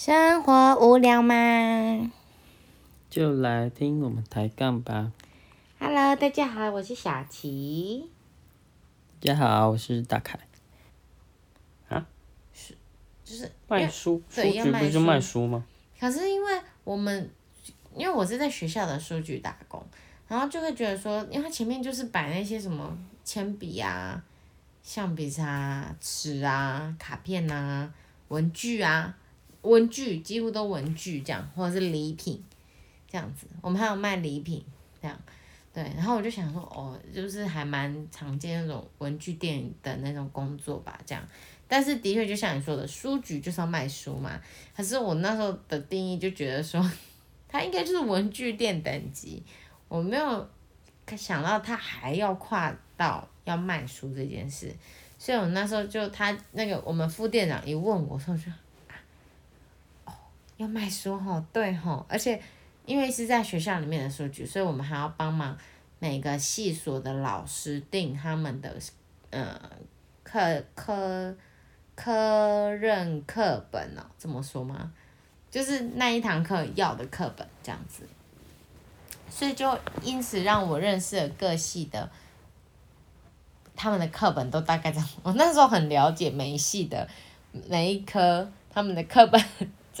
生活无聊吗就来听我们抬杠吧。？Hello，大家好，我是小琪。大家好，我是大凯。啊？是就是卖书，书对要卖局不是就书卖书吗？可是因为我们，因为我是在学校的书局打工，然后就会觉得说，因为它前面就是摆那些什么铅笔啊、橡皮擦啊、尺啊、卡片啊、文具啊、文具几乎都文具这样，或者是礼品这样子。我们还有卖礼品这样，对。然后我就想说，哦，就是还蛮常见那种文具店的那种工作吧，这样。但是的确就像你说的，书局就是要卖书嘛，可是我那时候的定义就觉得说，它应该就是文具店等级，我没有想到它还要跨到要卖书这件事，所以我那时候就他那个我们副店长一问我说，我就，要卖书吼，对吼，而且因为是在学校里面的书局，所以我们还要帮忙每个系所的老师定他们的呃课科科任课本哦，这么说吗？就是那一堂课要的课本这样子，所以就因此让我认识了各系的他们的课本都大概这样。我那时候很了解每一系的每一科他们的课本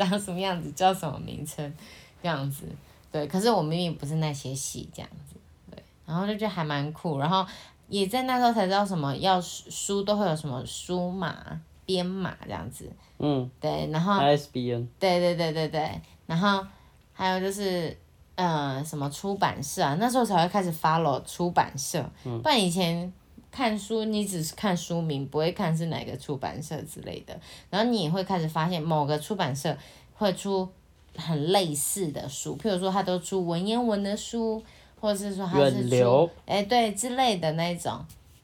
长什么样子，叫什么名称这样子。对，可是我明明不是那些系这样子，对，然后就觉得还蛮酷，然后也在那时候才知道什么要书书都会有什么书码、编码这样子，嗯。对，然后，ISBN，对对对对对，然后还有就是，呃，什么出版社啊，那时候才会开始 follow 出版社，不然以前看书你只是看书名，不会看是哪个出版社之类的，然后你也会开始发现某个出版社会出很类似的书，譬如说他都出文言文的书，或者是说他是出哎，对之类的那一种，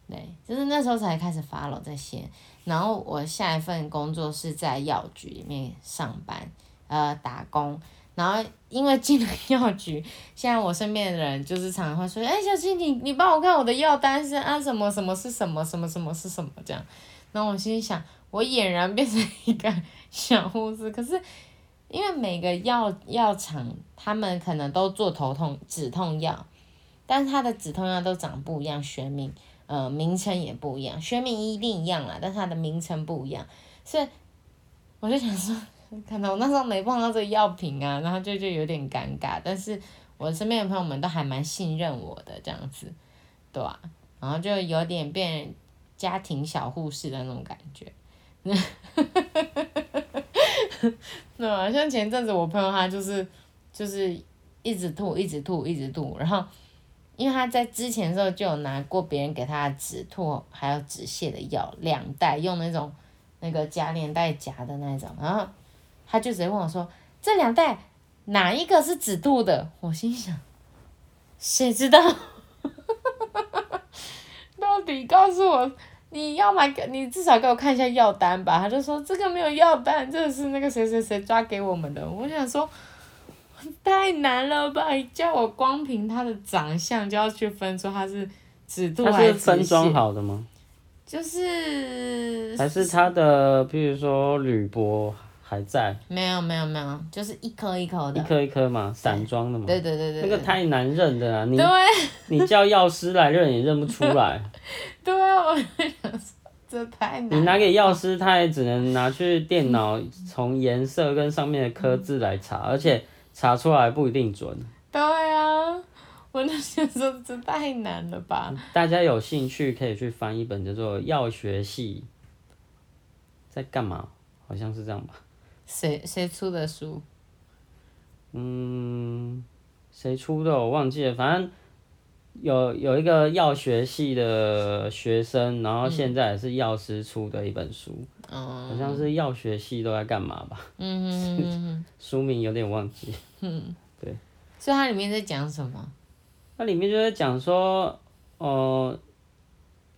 对，就是那时候才开始 follow 这些。然后我下一份工作是在药局里面上班，呃，打工。然后因为进了药局，现在我身边的人就是常常会说：“ 哎，小青，你你帮我看我的药单是啊什么什么是什么什么什么是什么这样。”然后我心里想，我俨然变成一个小护士。可是因为每个药药厂，他们可能都做头痛止痛药，但是它的止痛药都长不一样，学名呃名称也不一样，学名一定一样啦，但是它的名称不一样，所以我就想说，可能我那时候没碰到这个药品啊，然后就就有点尴尬，但是我身边的朋友们都还蛮信任我的这样子，对啊，然后就有点变家庭小护士的那种感觉。对啊，像前阵子我朋友他就是就是一直吐，一直吐，一直吐，然后因为他在之前的时候就有拿过别人给他的止吐还有止泻的药两袋，用那种那个夹链袋夹的那种，然后他就直接问我说：“这两袋哪一个是止吐的？”我心想，谁知道？到底告诉我，你要买个你至少给我看一下药单吧。他就说这个没有药单，这个是那个谁谁谁抓给我们的。我想说，太难了吧？叫我光凭他的长相就要去分出他是止吐它还止是分装？好的吗？就是还是他的，比如说铝箔还在，没有没有没有，就是一颗一颗的。一颗一颗嘛，散装的嘛。对对对对那个太难认的啊！你对你叫药师来认也认不出来，对啊，我就想说这太难。你拿给药师，他也只能拿去电脑从颜色跟上面的刻字来查，而且查出来不一定准。对啊，我就想说这太难了吧？大家有兴趣可以去翻一本叫做《药学系在干嘛》，好像是这样吧。谁谁出的书？嗯，谁出的我忘记了，反正有有一个药学系的学生，然后现在也是药师出的一本书，嗯好像是药学系都在干嘛吧，嗯嗯嗯嗯书名有点忘记。嗯，所以它里面在讲什么？它里面就在讲说，呃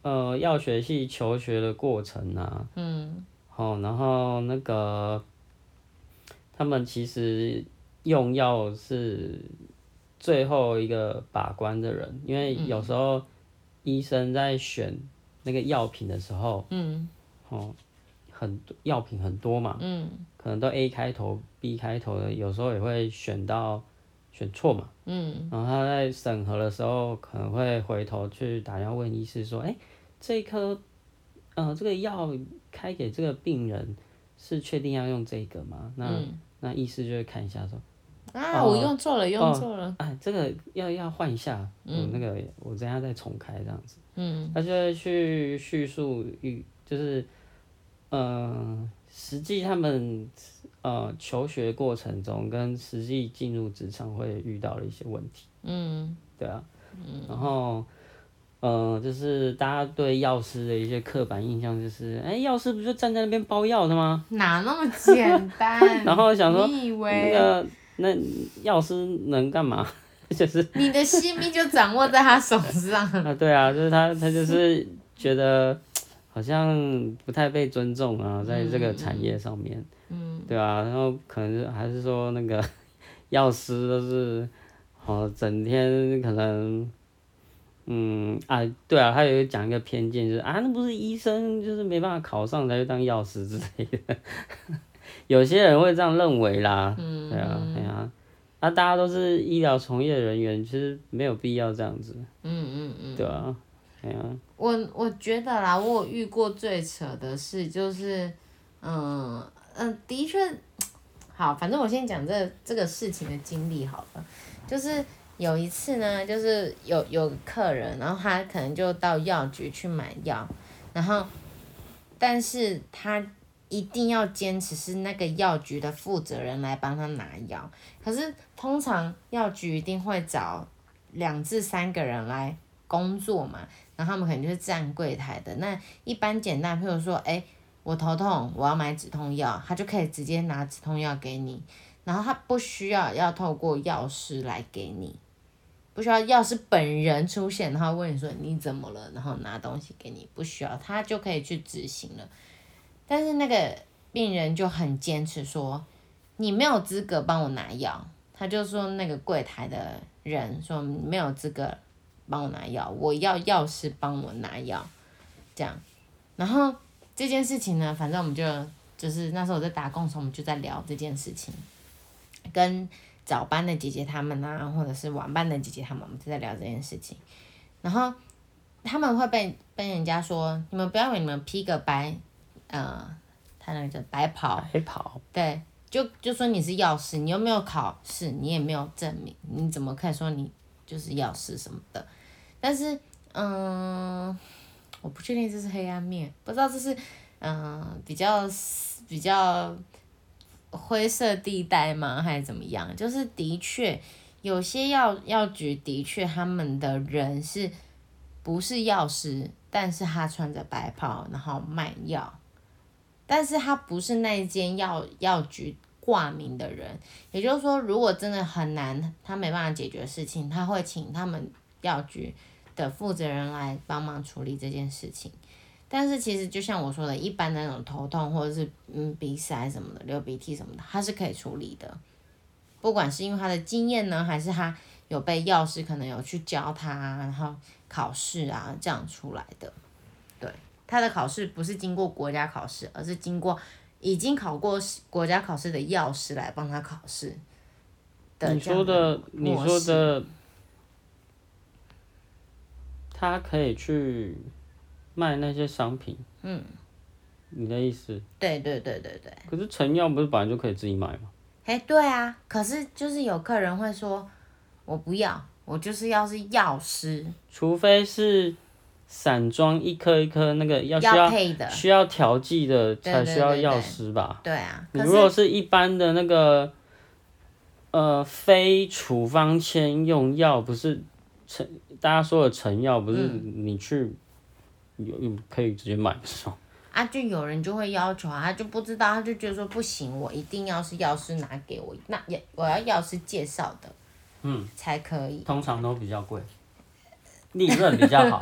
呃，药学系求学的过程啊，嗯哦，然后那个他们其实用药是最后一个把关的人，因为有时候医生在选那个药品的时候，嗯哦，很多药品很多嘛，嗯可可能都 A 开头、B 开头的，有时候也会选到选错嘛。嗯。然后他在审核的时候，可能会回头去打电话问医师说：“哎、这一颗，呃，这个药开给这个病人是确定要用这个吗？”那、那意思就会看一下说。啊，哦我用错了，用错了。哎，这个要要换一下，嗯，那个我等下再重开这样子，嗯，他就会去叙述与就是，呃，实际他们呃求学过程中跟实际进入职场会遇到的一些问题，嗯，对啊，嗯，然后。呃，就是大家对药师的一些刻板印象，就是，哎、药师不就站在那边包药的吗？哪那么简单？然后想说那你以为个，那药师能干嘛？就是你的性命就掌握在他手上？啊，对啊，就是他，他就是觉得好像不太被尊重啊，在这个产业上面，嗯，对啊，然后可能是还是说那个药师都是，哦，整天可能，嗯啊，对啊，他有讲一个偏见，就是啊，那不是医生，就是没办法考上才去当药师之类的，有些人会这样认为啦，嗯，对啊，对啊。啊，大家都是医疗从业人员，其实没有必要这样子。嗯嗯嗯。对啊，对啊、我我觉得啦，我有遇过最扯的事就是，嗯嗯，的确，好，反正我先讲这这个事情的经历好了。就是有一次呢，就是有有客人，然后他可能就到药局去买药，然后，但是他一定要坚持是那个药局的负责人来帮他拿药。可是通常药局一定会找两至三个人来工作嘛，然后他们可能就是站柜台的。那一般简单，譬如说，哎、我头痛，我要买止痛药，他就可以直接拿止痛药给你，然后他不需要要透过药师来给你，不需要要是本人出现，然后问你说你怎么了，然后拿东西给你，不需要，他就可以去执行了。但是那个病人就很坚持说，你没有资格帮我拿药，他就说那个柜台的人说你没有资格帮我拿药，我要药师帮我拿药，这样。然后这件事情呢，反正我们就就是那时候我在打工的时候，我们就在聊这件事情，跟早班的姐姐她们啊，或者是晚班的姐姐她们，我们就在聊这件事情。然后他们会被被人家说，你们不要以为你们披个白，呃，他那个叫白袍，白跑，对，就就说你是药师，你又没有考试，你也没有证明，你怎么可以说你就是药师什么的？但是，嗯，我不确定这是黑暗面，不知道这是嗯比较比较灰色地带吗，还是怎么样？就是的确有些药药局的确他们的人是不是药师，但是他穿着白袍，然后卖药。但是他不是那间药药局挂名的人，也就是说，如果真的很难，他没办法解决事情，他会请他们药局的负责人来帮忙处理这件事情。但是其实就像我说的，一般的那种头痛或者是嗯鼻塞什么的、流鼻涕什么的，他是可以处理的。不管是因为他的经验呢，还是他有被药师可能有去教他，然后考试啊这样出来的。对，他的考试不是经过国家考试，而是经过已经考过国家考试的药师来帮他考试的你说的，你说的，他可以去卖那些商品。嗯，你的意思？对对对对对。可是成药不是本来就可以自己买吗？哎，对啊，可是就是有客人会说，我不要，我就是要是药师除非是散装一颗一颗那个要需要要配的，需要调剂的才需要药师吧？对啊。你如果是一般的那个呃非处方签用药，不是成大家说的成药，不是嗯你去有有可以直接买的吗？啊，就有人就会要求啊，他就不知道，他就觉得说不行，我一定要是药师拿给我，那也我要药师介绍的，嗯，才可以。通常都比较贵，利润比较好。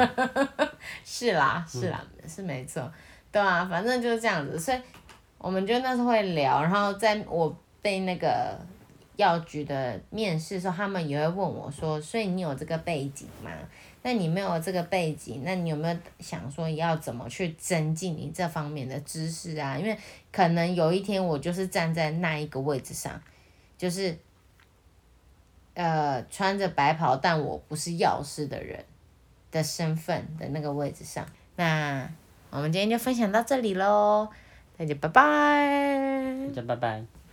是啦，是啦，是没错，对啊，反正就是这样子，所以我们就那时候会聊，然后在我被那个药局的面试的时候，他们也会问我说，所以你有这个背景吗？那你没有这个背景，那你有没有想说要怎么去增进你这方面的知识啊？因为可能有一天我就是站在那一个位置上，就是呃穿着白袍但我不是药师的人的身份的那个位置上。那我们今天就分享到这里喽，大家拜拜。大家拜拜。